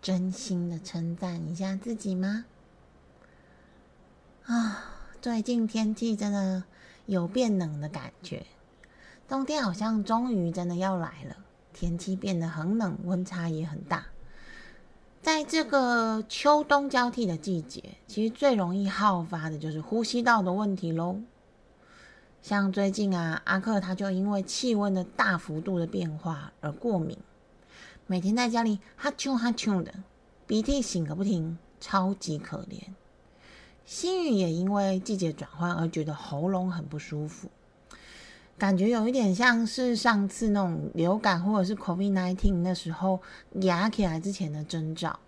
真心的称赞一下自己吗？啊，最近天气真的有变冷的感觉，冬天好像终于真的要来了。天气变得很冷，温差也很大。在这个秋冬交替的季节，其实最容易好发的就是呼吸道的问题喽。像最近啊，阿克他就因为气温的大幅度的变化而过敏。每天在家里哈啾哈啾的，鼻涕擤个不停，超级可怜。心雨也因为季节转换而觉得喉咙很不舒服，感觉有一点像是上次那种流感或者是 COVID-19 那时候压起来之前的征兆。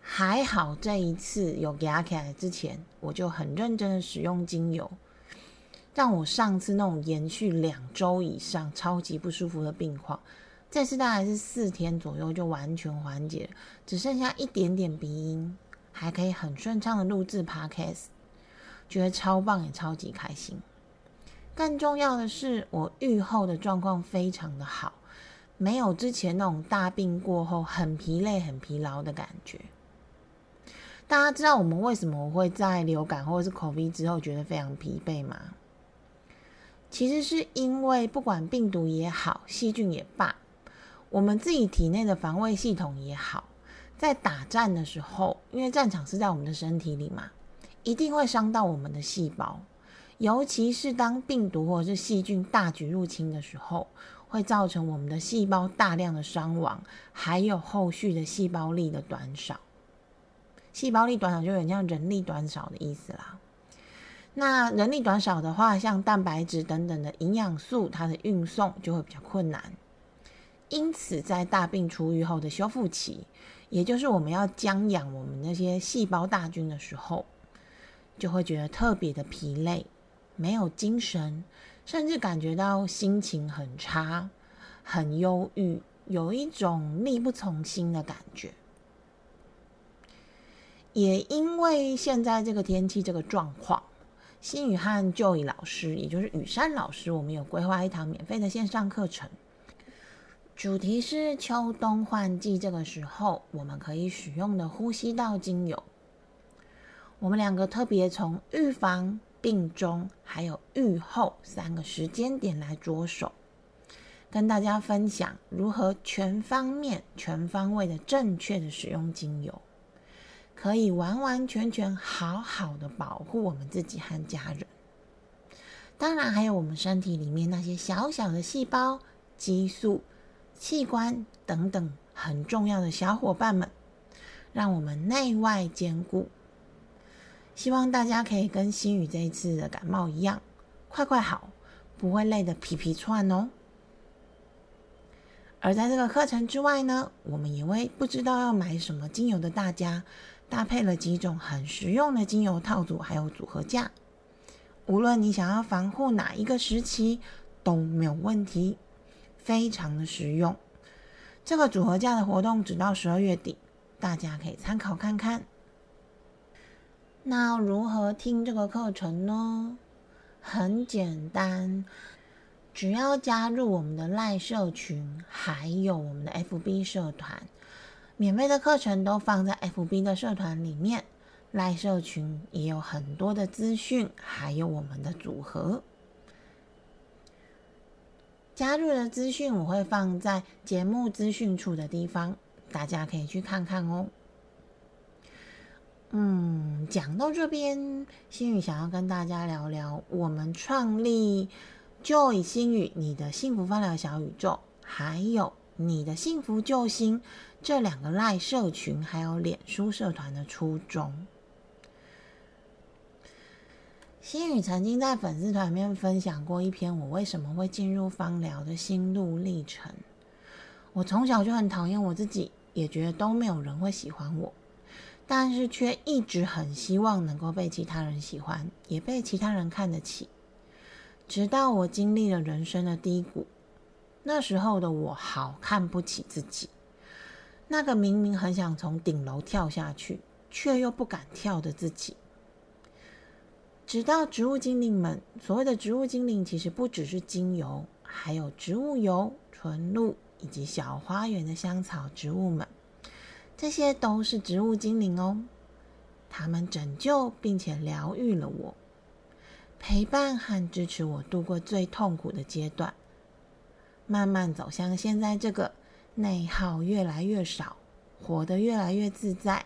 还好这一次有压起来之前，我就很认真的使用精油，让我上次那种延续两周以上超级不舒服的病况。这次大概是四天左右就完全缓解，只剩下一点点鼻音，还可以很顺畅的录制 podcast，觉得超棒也超级开心。更重要的是，我愈后的状况非常的好，没有之前那种大病过后很疲累、很疲劳的感觉。大家知道我们为什么会在流感或者是口鼻之后觉得非常疲惫吗？其实是因为不管病毒也好，细菌也罢。我们自己体内的防卫系统也好，在打战的时候，因为战场是在我们的身体里嘛，一定会伤到我们的细胞。尤其是当病毒或者是细菌大举入侵的时候，会造成我们的细胞大量的伤亡，还有后续的细胞力的短少。细胞力短少就有点像人力短少的意思啦。那人力短少的话，像蛋白质等等的营养素，它的运送就会比较困难。因此，在大病初愈后的修复期，也就是我们要将养我们那些细胞大军的时候，就会觉得特别的疲累，没有精神，甚至感觉到心情很差、很忧郁，有一种力不从心的感觉。也因为现在这个天气这个状况，新宇和就义老师，也就是雨山老师，我们有规划一堂免费的线上课程。主题是秋冬换季，这个时候我们可以使用的呼吸道精油。我们两个特别从预防、病中还有愈后三个时间点来着手，跟大家分享如何全方面、全方位的正确的使用精油，可以完完全全好好的保护我们自己和家人。当然，还有我们身体里面那些小小的细胞、激素。器官等等很重要的小伙伴们，让我们内外兼顾。希望大家可以跟心宇这一次的感冒一样，快快好，不会累得皮皮串哦。而在这个课程之外呢，我们也为不知道要买什么精油的大家，搭配了几种很实用的精油套组，还有组合架。无论你想要防护哪一个时期，都没有问题。非常的实用，这个组合价的活动只到十二月底，大家可以参考看看。那如何听这个课程呢？很简单，只要加入我们的赖社群，还有我们的 FB 社团，免费的课程都放在 FB 的社团里面，赖社群也有很多的资讯，还有我们的组合。加入的资讯我会放在节目资讯处的地方，大家可以去看看哦。嗯，讲到这边，心宇想要跟大家聊聊我们创立 Joy 心宇你的幸福方疗小宇宙，还有你的幸福救星这两个赖社群，还有脸书社团的初衷。心宇曾经在粉丝团里面分享过一篇我为什么会进入芳疗的心路历程。我从小就很讨厌我自己，也觉得都没有人会喜欢我。但是却一直很希望能够被其他人喜欢，也被其他人看得起。直到我经历了人生的低谷，那时候的我好看不起自己，那个明明很想从顶楼跳下去，却又不敢跳的自己。直到植物精灵们，所谓的植物精灵，其实不只是精油，还有植物油、纯露以及小花园的香草植物们，这些都是植物精灵哦。他们拯救并且疗愈了我，陪伴和支持我度过最痛苦的阶段，慢慢走向现在这个内耗越来越少，活得越来越自在。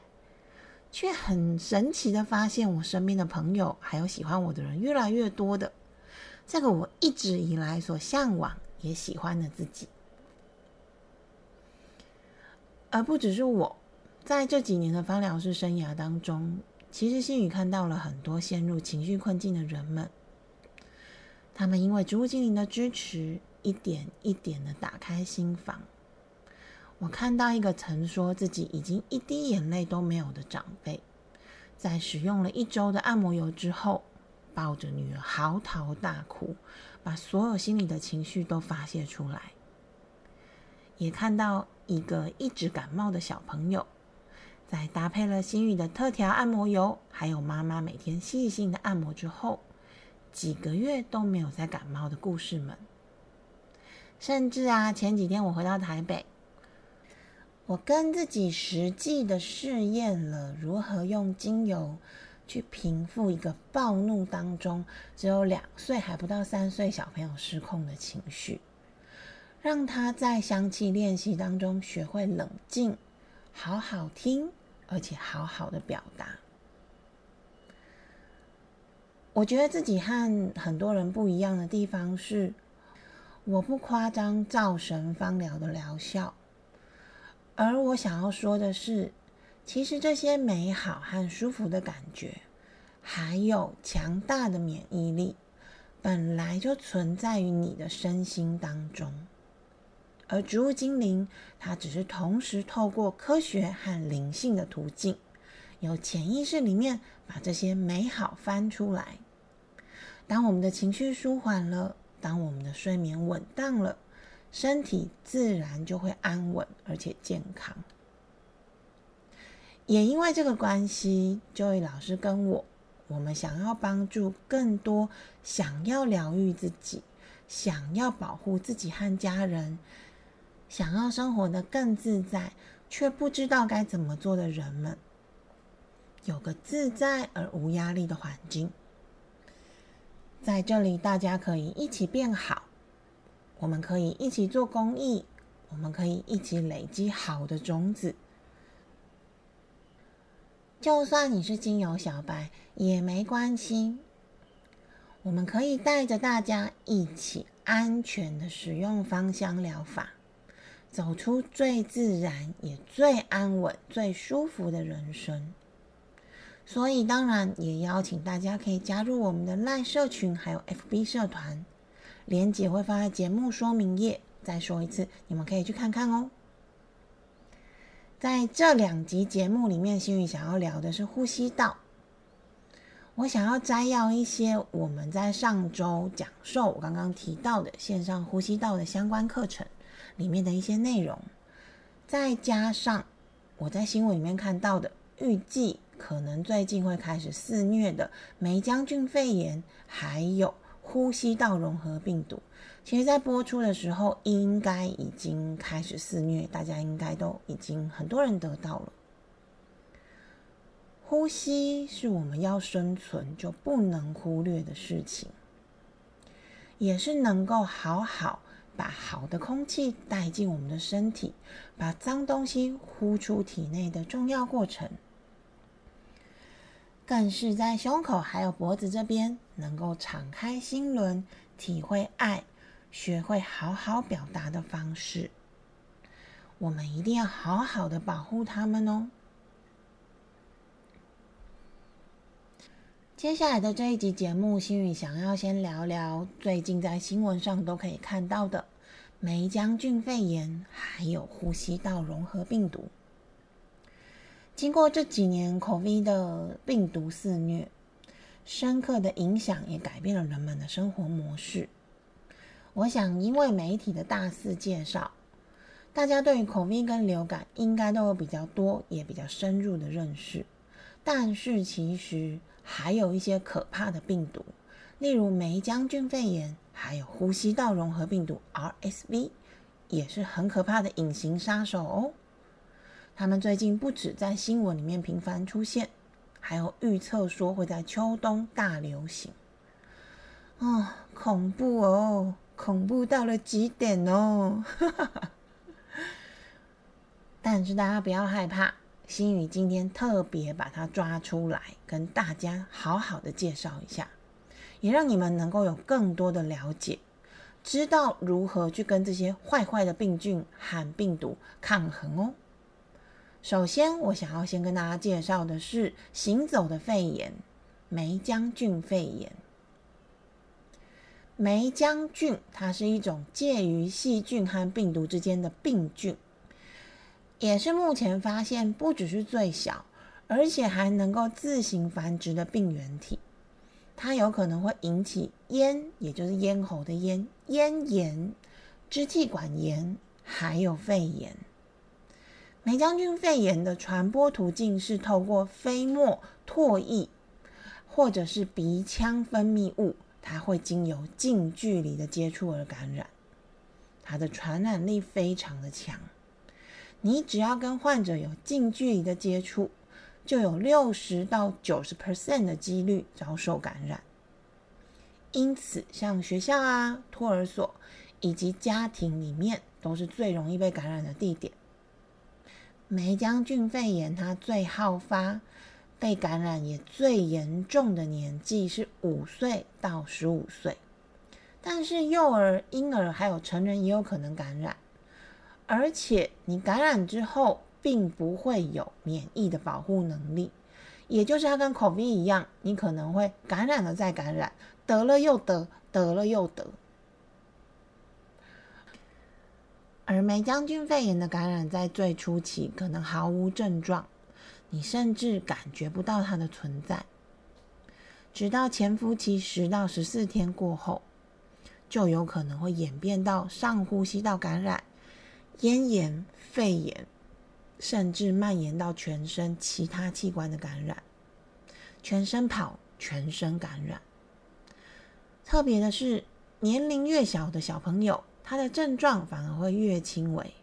却很神奇的发现，我身边的朋友还有喜欢我的人越来越多的，这个我一直以来所向往也喜欢的自己，而不只是我，在这几年的芳疗师生涯当中，其实心宇看到了很多陷入情绪困境的人们，他们因为植物精灵的支持，一点一点的打开心房。我看到一个曾说自己已经一滴眼泪都没有的长辈，在使用了一周的按摩油之后，抱着女儿嚎啕大哭，把所有心里的情绪都发泄出来。也看到一个一直感冒的小朋友，在搭配了心语的特调按摩油，还有妈妈每天细心的按摩之后，几个月都没有再感冒的故事们。甚至啊，前几天我回到台北。我跟自己实际的试验了如何用精油去平复一个暴怒当中只有两岁还不到三岁小朋友失控的情绪，让他在香气练习当中学会冷静、好好听，而且好好的表达。我觉得自己和很多人不一样的地方是，我不夸张造神方疗的疗效。而我想要说的是，其实这些美好和舒服的感觉，还有强大的免疫力，本来就存在于你的身心当中。而植物精灵，它只是同时透过科学和灵性的途径，由潜意识里面把这些美好翻出来。当我们的情绪舒缓了，当我们的睡眠稳当了。身体自然就会安稳而且健康。也因为这个关系，Joy 老师跟我，我们想要帮助更多想要疗愈自己、想要保护自己和家人、想要生活的更自在却不知道该怎么做的人们，有个自在而无压力的环境。在这里，大家可以一起变好。我们可以一起做公益，我们可以一起累积好的种子。就算你是精油小白也没关系，我们可以带着大家一起安全的使用芳香疗法，走出最自然也最安稳、最舒服的人生。所以，当然也邀请大家可以加入我们的赖社群，还有 FB 社团。连结会放在节目说明页。再说一次，你们可以去看看哦。在这两集节目里面，心宇想要聊的是呼吸道。我想要摘要一些我们在上周讲授我刚刚提到的线上呼吸道的相关课程里面的一些内容，再加上我在新闻里面看到的，预计可能最近会开始肆虐的梅将军肺炎，还有。呼吸道融合病毒，其实，在播出的时候，应该已经开始肆虐，大家应该都已经很多人得到了。呼吸是我们要生存就不能忽略的事情，也是能够好好把好的空气带进我们的身体，把脏东西呼出体内的重要过程。更是在胸口还有脖子这边，能够敞开心轮，体会爱，学会好好表达的方式。我们一定要好好的保护他们哦。接下来的这一集节目，心宇想要先聊聊最近在新闻上都可以看到的梅将军肺炎，还有呼吸道融合病毒。经过这几年 COVID 的病毒肆虐，深刻的影响也改变了人们的生活模式。我想，因为媒体的大肆介绍，大家对于 COVID 跟流感应该都有比较多也比较深入的认识。但是，其实还有一些可怕的病毒，例如梅将军肺炎，还有呼吸道融合病毒 RSV，也是很可怕的隐形杀手哦。他们最近不止在新闻里面频繁出现，还有预测说会在秋冬大流行。哦，恐怖哦，恐怖到了极点哦！但是大家不要害怕。心宇今天特别把它抓出来，跟大家好好的介绍一下，也让你们能够有更多的了解，知道如何去跟这些坏坏的病菌和病毒抗衡哦。首先，我想要先跟大家介绍的是行走的肺炎——梅浆菌肺炎。梅浆菌它是一种介于细菌和病毒之间的病菌。也是目前发现不只是最小，而且还能够自行繁殖的病原体。它有可能会引起咽，也就是咽喉的咽咽炎、支气管炎，还有肺炎。梅将军肺炎的传播途径是透过飞沫、唾液，或者是鼻腔分泌物，它会经由近距离的接触而感染。它的传染力非常的强。你只要跟患者有近距离的接触，就有六十到九十 percent 的几率遭受感染。因此，像学校啊、托儿所以及家庭里面，都是最容易被感染的地点。梅浆菌肺炎它最好发、被感染也最严重的年纪是五岁到十五岁，但是幼儿、婴儿还有成人也有可能感染。而且你感染之后，并不会有免疫的保护能力，也就是它跟 COVID 一样，你可能会感染了再感染，得了又得，得了又得。而梅将军肺炎的感染在最初期可能毫无症状，你甚至感觉不到它的存在，直到潜伏期十到十四天过后，就有可能会演变到上呼吸道感染。咽炎、肺炎，甚至蔓延到全身其他器官的感染，全身跑，全身感染。特别的是，年龄越小的小朋友，他的症状反而会越轻微，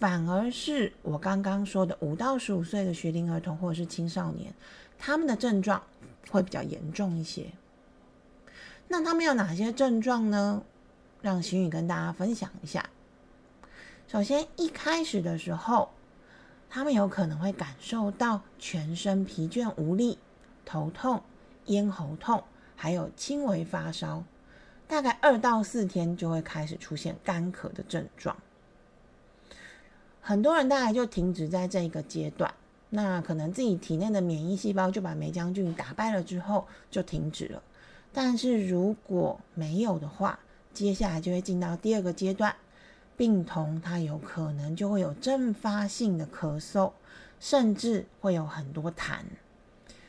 反而是我刚刚说的五到十五岁的学龄儿童或者是青少年，他们的症状会比较严重一些。那他们有哪些症状呢？让心宇跟大家分享一下。首先，一开始的时候，他们有可能会感受到全身疲倦无力、头痛、咽喉痛，还有轻微发烧。大概二到四天就会开始出现干咳的症状。很多人大概就停止在这一个阶段，那可能自己体内的免疫细胞就把梅浆菌打败了之后就停止了。但是如果没有的话，接下来就会进到第二个阶段。病童他有可能就会有阵发性的咳嗽，甚至会有很多痰，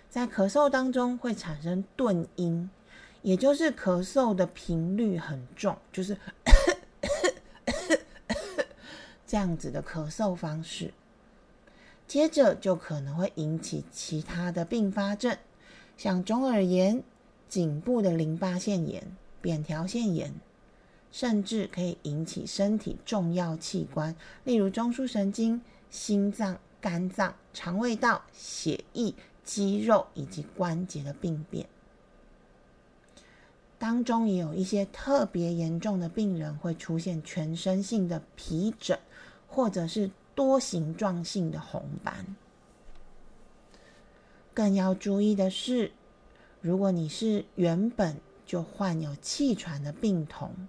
在咳嗽当中会产生顿音，也就是咳嗽的频率很重，就是这样子的咳嗽方式。接着就可能会引起其他的并发症，像中耳炎、颈部的淋巴腺炎、扁桃腺炎。甚至可以引起身体重要器官，例如中枢神经、心脏、肝脏、肠胃道、血液、肌肉以及关节的病变。当中也有一些特别严重的病人会出现全身性的皮疹，或者是多形状性的红斑。更要注意的是，如果你是原本就患有气喘的病童。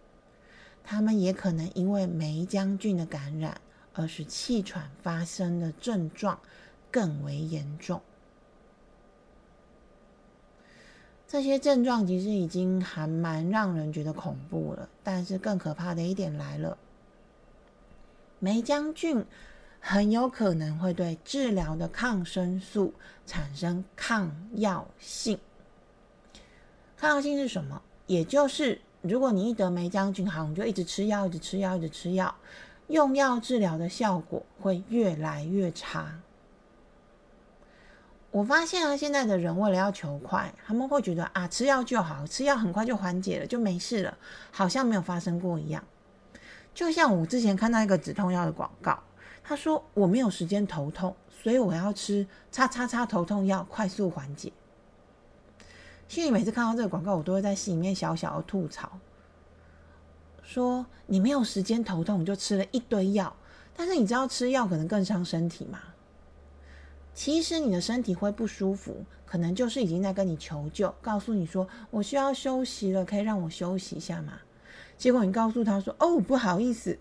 他们也可能因为梅浆菌的感染，而使气喘发生的症状更为严重。这些症状其实已经还蛮让人觉得恐怖了，但是更可怕的一点来了：梅浆菌很有可能会对治疗的抗生素产生抗药性。抗药性是什么？也就是如果你一得梅将军，好，你就一直吃药，一直吃药，一直吃药，用药治疗的效果会越来越差。我发现啊，现在的人为了要求快，他们会觉得啊，吃药就好，吃药很快就缓解了，就没事了，好像没有发生过一样。就像我之前看到一个止痛药的广告，他说我没有时间头痛，所以我要吃叉叉叉头痛药，快速缓解。心里每次看到这个广告，我都会在心里面小小的吐槽，说你没有时间头痛，就吃了一堆药，但是你知道吃药可能更伤身体吗？其实你的身体会不舒服，可能就是已经在跟你求救，告诉你说我需要休息了，可以让我休息一下吗？结果你告诉他说哦不好意思，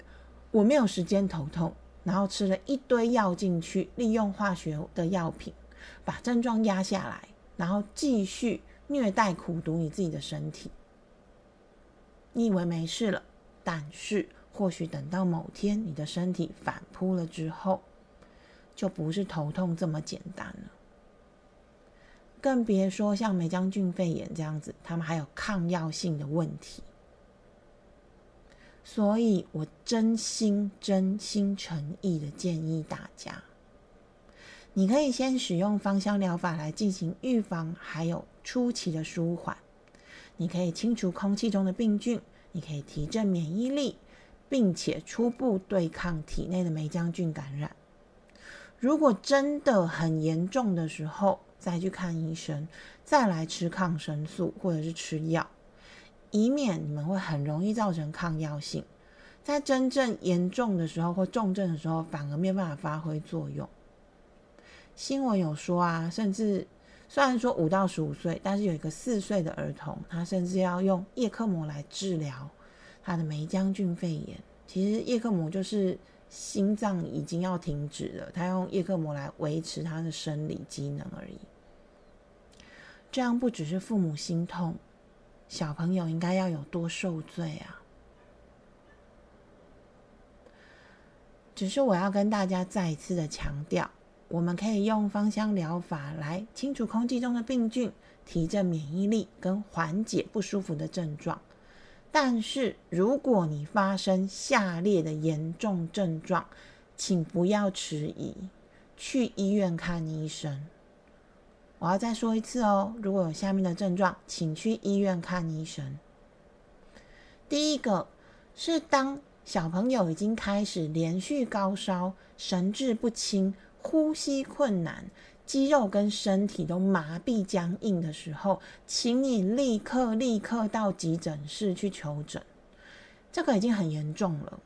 我没有时间头痛，然后吃了一堆药进去，利用化学的药品把症状压下来，然后继续虐待苦毒你自己的身体。你以为没事了，但是或许等到某天你的身体反扑了之后。就不是头痛这么简单了，更别说像梅将军肺炎这样子，他们还有抗药性的问题。所以我真心、真心诚意的建议大家，你可以先使用芳香疗法来进行预防，还有初期的舒缓。你可以清除空气中的病菌，你可以提振免疫力，并且初步对抗体内的梅将军感染。如果真的很严重的时候，再去看医生，再来吃抗生素或者是吃药，以免你们会很容易造成抗药性，在真正严重的时候或重症的时候，反而没办法发挥作用。新闻有说啊，甚至虽然说五到十五岁，但是有一个四岁的儿童，他甚至要用叶克膜来治疗他的梅将军肺炎。其实叶克膜就是。心脏已经要停止了，他用叶克膜来维持他的生理机能而已。这样不只是父母心痛，小朋友应该要有多受罪啊！只是我要跟大家再一次的强调，我们可以用芳香疗法来清除空气中的病菌，提振免疫力，跟缓解不舒服的症状。但是，如果你发生下列的严重症状，请不要迟疑，去医院看医生。我要再说一次哦，如果有下面的症状，请去医院看医生。第一个是当小朋友已经开始连续高烧、神志不清、呼吸困难。肌肉跟身体都麻痹僵硬的时候，请你立刻立刻到急诊室去求诊，这个已经很严重了。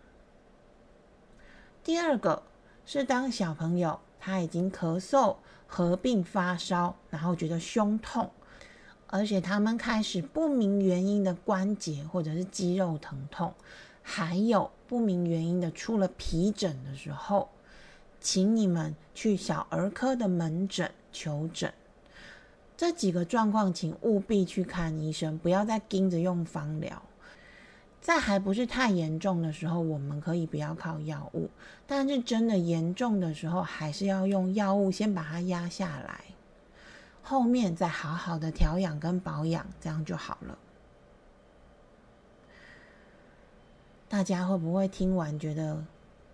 第二个是当小朋友他已经咳嗽合并发烧，然后觉得胸痛，而且他们开始不明原因的关节或者是肌肉疼痛，还有不明原因的出了皮疹的时候。请你们去小儿科的门诊求诊。这几个状况，请务必去看医生，不要再盯着用方疗。在还不是太严重的时候，我们可以不要靠药物；但是真的严重的时候，还是要用药物先把它压下来，后面再好好的调养跟保养，这样就好了。大家会不会听完觉得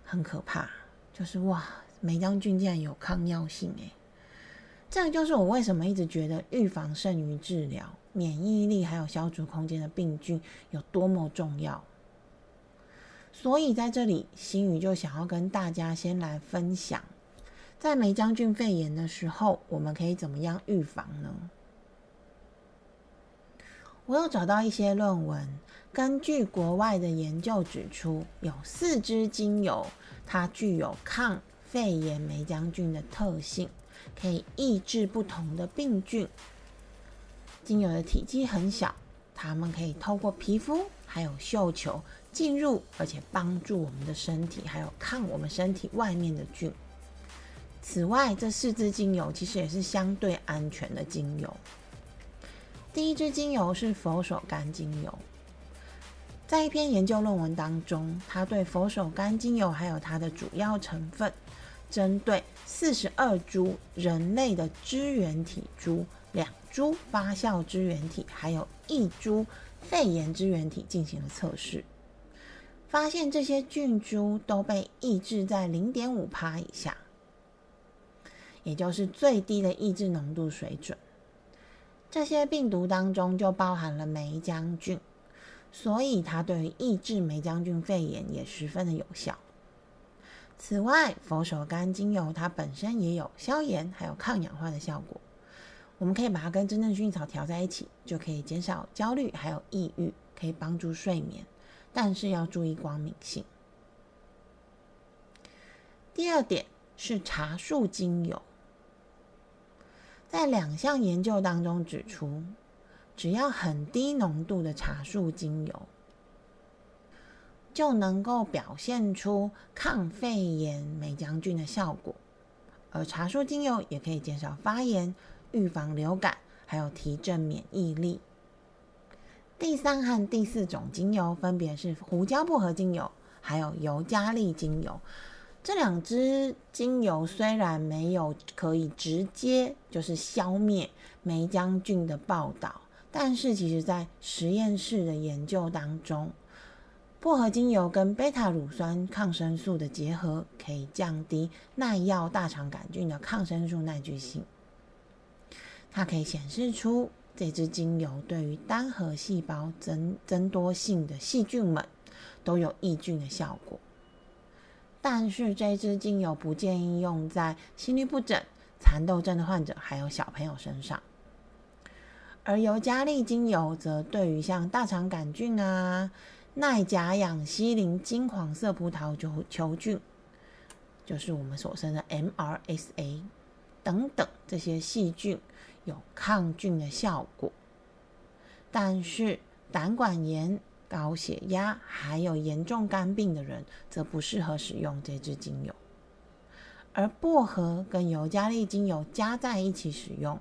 很可怕？就是哇，梅将军竟然有抗药性诶，这样就是我为什么一直觉得预防胜于治疗，免疫力还有消除空间的病菌有多么重要。所以在这里，新宇就想要跟大家先来分享，在梅将军肺炎的时候，我们可以怎么样预防呢？我有找到一些论文，根据国外的研究指出，有四支精油。它具有抗肺炎霉浆菌的特性，可以抑制不同的病菌。精油的体积很小，它们可以透过皮肤还有嗅球进入，而且帮助我们的身体，还有抗我们身体外面的菌。此外，这四支精油其实也是相对安全的精油。第一支精油是佛手柑精油。在一篇研究论文当中，他对佛手柑精油还有它的主要成分针对四十二株人类的支原体株、两株发酵支原体，还有一株肺炎支原体进行了测试，发现这些菌株都被抑制在零点五帕以下，也就是最低的抑制浓度水准。这些病毒当中就包含了梅浆菌，所以它对于抑制梅浆菌肺炎也十分的有效。此外，佛手柑精油它本身也有消炎还有抗氧化的效果，我们可以把它跟真正薰衣草调在一起，就可以减少焦虑还有抑郁，可以帮助睡眠，但是要注意光敏性。第二点是茶树精油。在两项研究当中指出，只要很低浓度的茶树精油，就能够表现出抗肺炎霉浆菌的效果。而茶树精油也可以减少发炎、预防流感，还有提振免疫力。第三和第四种精油分别是胡椒薄荷精油，还有尤加利精油。这两支精油虽然没有可以直接就是消灭霉浆菌的报道，但是其实在实验室的研究当中，薄荷精油跟贝塔乳酸抗生素的结合，可以降低耐药大肠杆菌的抗生素耐聚性。它可以显示出这支精油对于单核细胞增增多性的细菌们都有抑菌的效果。但是这支精油不建议用在心律不整、蚕豆症的患者，还有小朋友身上。而尤加利精油则对于像大肠杆菌啊、耐甲氧西林金黄色葡萄球球菌，就是我们所称的 MRSA 等等这些细菌有抗菌的效果。但是胆管炎。高血压还有严重肝病的人，则不适合使用这支精油。而薄荷跟尤加利精油加在一起使用，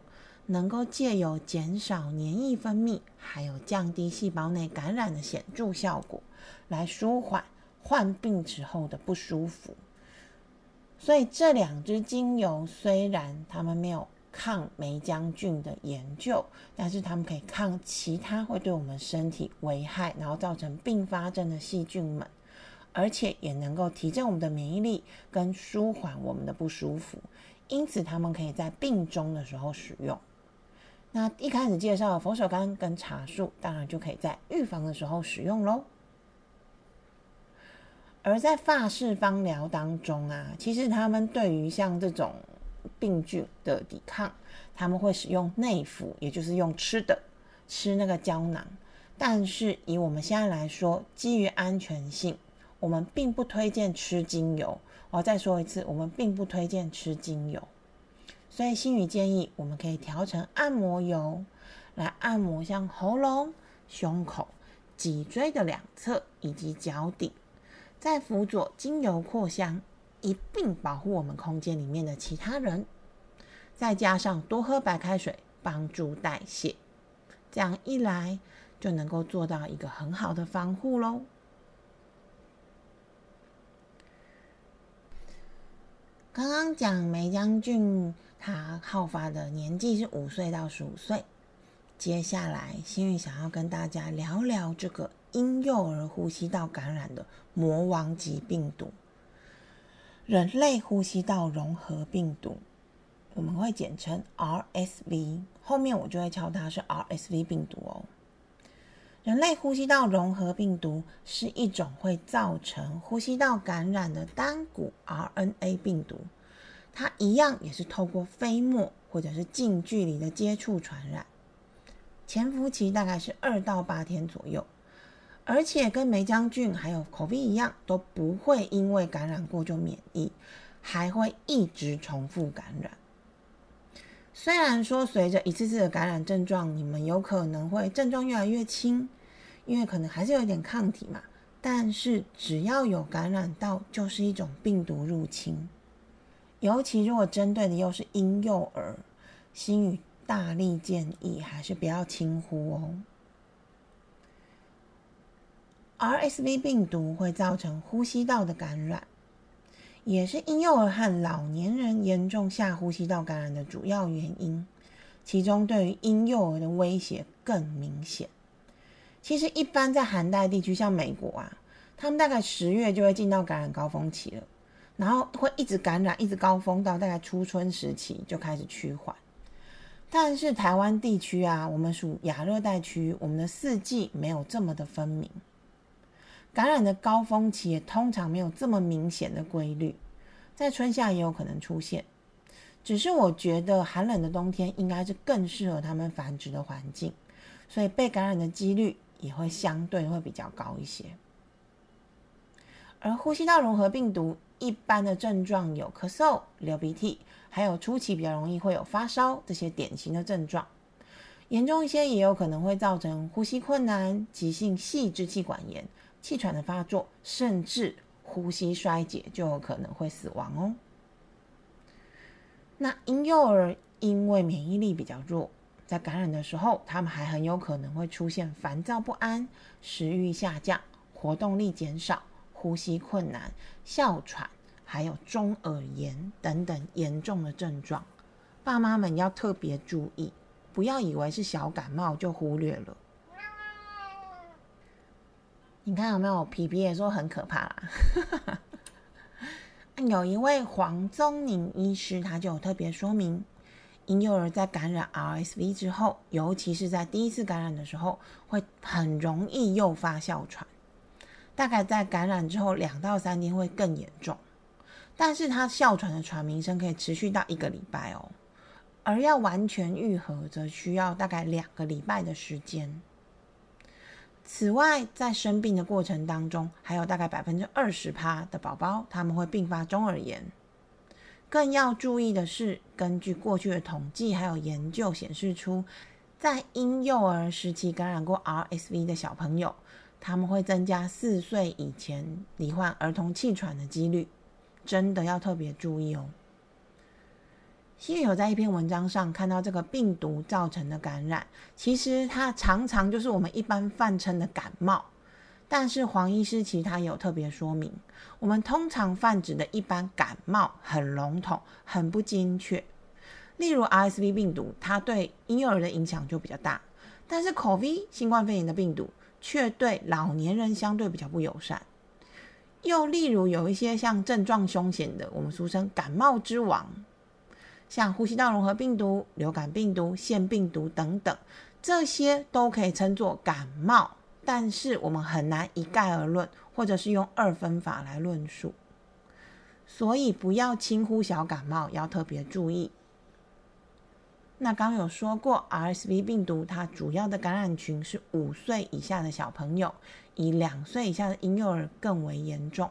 能够借由减少黏液分泌，还有降低细胞内感染的显著效果，来舒缓患病之后的不舒服。所以这两支精油虽然它们没有。抗霉浆菌的研究，但是它们可以抗其他会对我们身体危害，然后造成并发症的细菌们，而且也能够提振我们的免疫力跟舒缓我们的不舒服。因此，它们可以在病中的时候使用。那一开始介绍佛手柑跟茶树，当然就可以在预防的时候使用喽。而在法式芳疗当中啊，其实他们对于像这种。病菌的抵抗，他们会使用内服，也就是用吃的，吃那个胶囊。但是以我们现在来说，基于安全性，我们并不推荐吃精油。我再说一次，我们并不推荐吃精油。所以心宇建议，我们可以调成按摩油，来按摩像喉咙、胸口、脊椎的两侧以及脚底，再辅佐精油扩香。一并保护我们空间里面的其他人，再加上多喝白开水，帮助代谢，这样一来就能够做到一个很好的防护喽。刚刚讲梅将军，他好发的年纪是五岁到十五岁。接下来，幸运想要跟大家聊聊这个婴幼儿呼吸道感染的魔王级病毒。人类呼吸道融合病毒，我们会简称 RSV，后面我就会叫它是 RSV 病毒哦。人类呼吸道融合病毒是一种会造成呼吸道感染的单股 RNA 病毒，它一样也是透过飞沫或者是近距离的接触传染，潜伏期大概是二到八天左右。而且跟梅浆菌还有口鼻一样，都不会因为感染过就免疫，还会一直重复感染。虽然说随着一次次的感染症状，你们有可能会症状越来越轻，因为可能还是有点抗体嘛。但是只要有感染到，就是一种病毒入侵。尤其如果针对的又是婴幼儿，心语大力建议还是不要轻忽哦。RSV 病毒会造成呼吸道的感染，也是婴幼儿和老年人严重下呼吸道感染的主要原因。其中对于婴幼儿的威胁更明显。其实，一般在寒带地区，像美国啊，他们大概十月就会进到感染高峰期了，然后会一直感染，一直高峰到大概初春时期就开始趋缓。但是台湾地区啊，我们属亚热带区，我们的四季没有这么的分明，感染的高峰期也通常没有这么明显的规律，在春夏也有可能出现。只是我觉得寒冷的冬天应该是更适合它们繁殖的环境，所以被感染的几率也会相对会比较高一些。而呼吸道融合病毒一般的症状有咳嗽、流鼻涕，还有初期比较容易会有发烧这些典型的症状。严重一些也有可能会造成呼吸困难、急性细支气管炎、气喘的发作，甚至呼吸衰竭，就有可能会死亡哦。那婴幼儿因为免疫力比较弱，在感染的时候，他们还很有可能会出现烦躁不安、食欲下降、活动力减少、呼吸困难、哮喘，还有中耳炎等等严重的症状。爸妈们要特别注意，不要以为是小感冒就忽略了。你看有没有？皮皮也说很可怕啦。有一位黄宗宁医师，他就有特别说明，婴幼儿在感染 RSV 之后，尤其是在第一次感染的时候，会很容易诱发哮喘，大概在感染之后两到三天会更严重，但是他哮喘的喘鸣声可以持续到一个礼拜哦，而要完全愈合，则需要大概两个礼拜的时间。此外，在生病的过程当中，还有大概百分之二十趴的宝宝，他们会并发中耳炎。更要注意的是，根据过去的统计还有研究显示出，在婴幼儿时期感染过 RSV 的小朋友，他们会增加四岁以前罹患儿童气喘的几率，真的要特别注意哦。新有在一篇文章上看到这个病毒造成的感染，其实它常常就是我们一般泛称的感冒。但是黄医师其实他有特别说明，我们通常泛指的一般感冒很笼统、很不精确。例如 RSV 病毒，它对婴幼儿的影响就比较大，但是 COVID 新冠肺炎的病毒却对老年人相对比较不友善。又例如有一些像症状凶险的，我们俗称感冒之王。像呼吸道融合病毒、流感病毒、腺病毒等等，这些都可以称作感冒，但是我们很难一概而论，或者是用二分法来论述。所以不要轻忽小感冒，要特别注意。那刚有说过，RSV 病毒它主要的感染群是五岁以下的小朋友，以两岁以下的婴幼儿更为严重。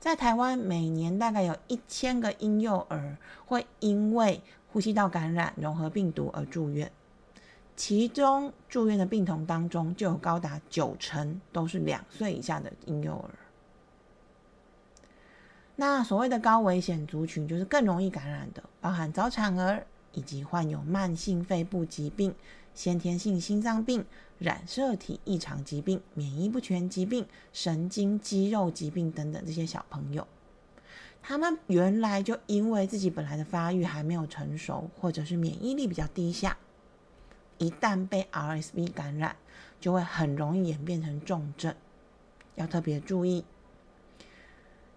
在台湾，每年大概有一千个婴幼儿会因为呼吸道感染融合病毒而住院，其中住院的病童当中就有高达九成都是两岁以下的婴幼儿。那所谓的高危险族群，就是更容易感染的，包含早产儿以及患有慢性肺部疾病。先天性心脏病、染色体异常疾病、免疫不全疾病、神经肌肉疾病等等这些小朋友，他们原来就因为自己本来的发育还没有成熟，或者是免疫力比较低下，一旦被 RSV 感染，就会很容易演变成重症，要特别注意。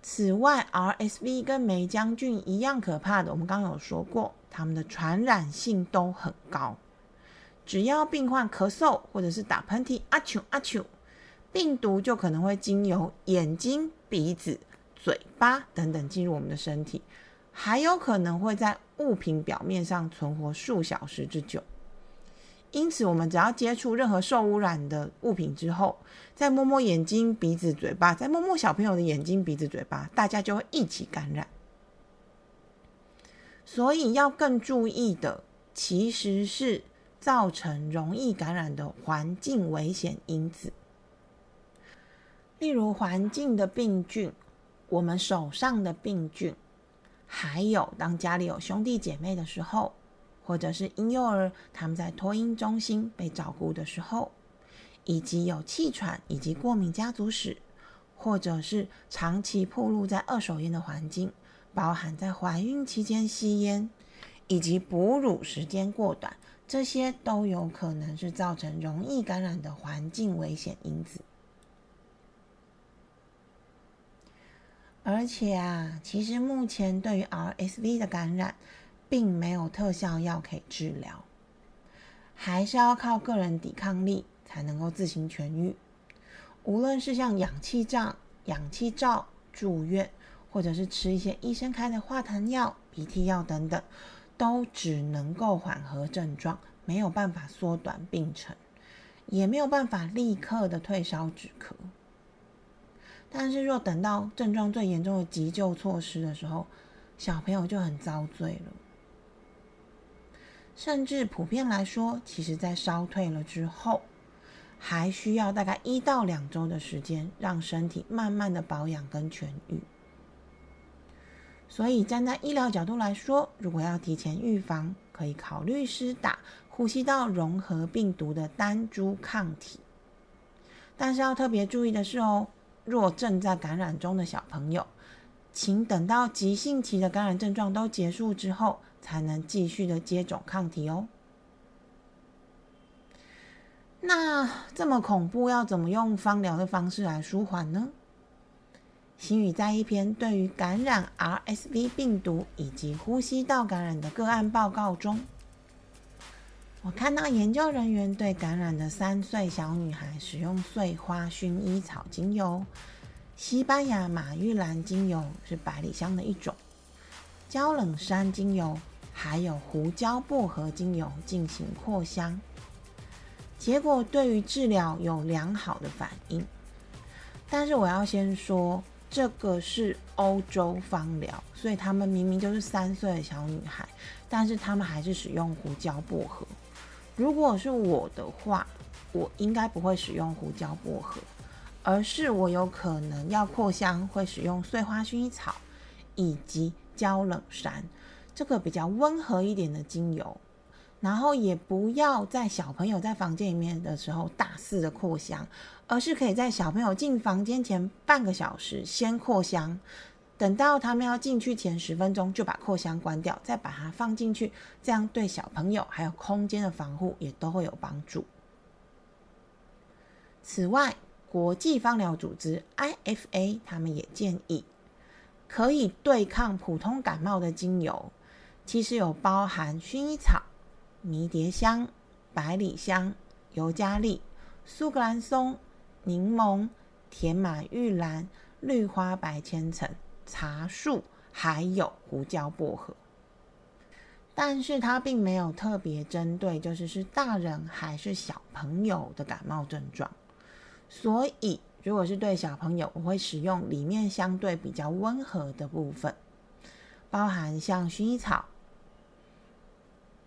此外，RSV 跟梅浆菌一样可怕的，我们刚刚有说过，它们的传染性都很高。只要病患咳嗽或者是打喷嚏，阿嚏阿嚏，病毒就可能会经由眼睛、鼻子、嘴巴等等进入我们的身体，还有可能会在物品表面上存活数小时之久。因此，我们只要接触任何受污染的物品之后，再摸摸眼睛、鼻子、嘴巴，再摸摸小朋友的眼睛、鼻子、嘴巴，大家就会一起感染。所以要更注意的，其实是。造成容易感染的环境危险因子，例如环境的病菌、我们手上的病菌，还有当家里有兄弟姐妹的时候，或者是婴幼儿他们在托婴中心被照顾的时候，以及有气喘以及过敏家族史，或者是长期暴露在二手烟的环境，包含在怀孕期间吸烟，以及哺乳时间过短，这些都有可能是造成容易感染的环境危险因子。而且啊，其实目前对于 RSV 的感染，并没有特效药可以治疗，还是要靠个人抵抗力才能够自行痊愈。无论是像氧气罩、氧气罩住院，或者是吃一些医生开的化痰药、鼻涕药等等，都只能够缓和症状，没有办法缩短病程，也没有办法立刻的退烧止咳。但是若等到症状最严重的急救措施的时候，小朋友就很遭罪了。甚至普遍来说，其实在烧退了之后。还需要大概一到两周的时间，让身体慢慢的保养跟痊愈。所以站在医疗角度来说，如果要提前预防，可以考虑施打呼吸道融合病毒的单株抗体。但是要特别注意的是哦，若正在感染中的小朋友，请等到急性期的感染症状都结束之后，才能继续的接种抗体哦。那这么恐怖，要怎么用芳疗的方式来舒缓呢？新宇在一篇对于感染 RSV 病毒以及呼吸道感染的个案报告中，我看到研究人员对感染的三岁小女孩使用碎花薰衣草精油、西班牙马玉兰精油是百里香的一种、焦冷杉精油，还有胡椒薄荷精油进行扩香。结果对于治疗有良好的反应，但是我要先说，这个是欧洲芳疗，所以他们明明就是三岁的小女孩，但是他们还是使用胡椒薄荷。如果是我的话，我应该不会使用胡椒薄荷，而是我有可能要扩香，会使用碎花薰衣草以及焦冷杉，这个比较温和一点的精油。然后也不要在小朋友在房间里面的时候大肆的扩香，而是可以在小朋友进房间前半个小时先扩香，等到他们要进去前十分钟就把扩香关掉，再把它放进去，这样对小朋友还有空间的防护也都会有帮助。此外，国际芳疗组织 IFA 他们也建议，可以对抗普通感冒的精油，其实有包含薰衣草。迷迭香、百里香、尤加利、苏格兰松、柠檬、甜马玉兰、绿花白千层、茶树，还有胡椒薄荷。但是它并没有特别针对，就是是大人还是小朋友的感冒症状。所以，如果是对小朋友，我会使用里面相对比较温和的部分，包含像薰衣草。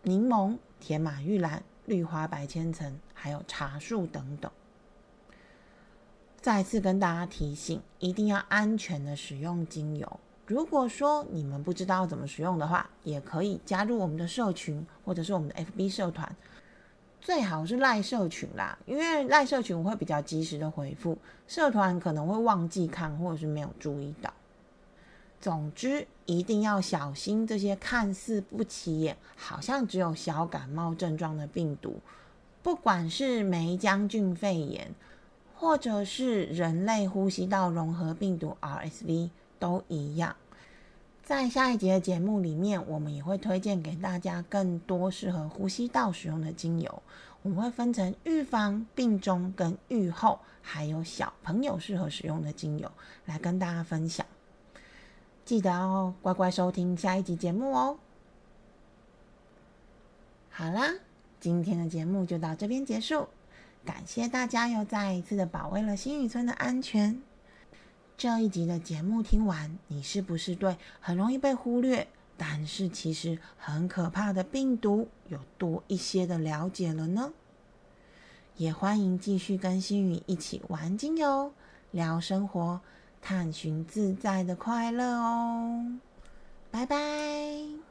柠檬、甜马玉兰、绿花白千层，还有茶树等等。再次跟大家提醒，一定要安全的使用精油。如果说你们不知道怎么使用的话，也可以加入我们的社群，或者是我们的 FB 社团，最好是赖社群啦，因为赖社群我会比较及时的回复，社团可能会忘记看，或者是没有注意到。总之，一定要小心这些看似不起眼、好像只有小感冒症状的病毒，不管是梅浆菌肺炎，或者是人类呼吸道融合病毒 RSV，都一样。在下一节的节目里面，我们也会推荐给大家更多适合呼吸道使用的精油。我们会分成预防、病中跟预后，还有小朋友适合使用的精油来跟大家分享。记得哦乖乖收听下一集节目哦。好啦，今天的节目就到这边结束，感谢大家又再一次的保卫了新宇村的安全。这一集的节目听完，你是不是对很容易被忽略，但是其实很可怕的病毒有多一些的了解了呢？也欢迎继续跟新宇一起玩精油、聊生活。探寻自在的快乐哦，拜拜。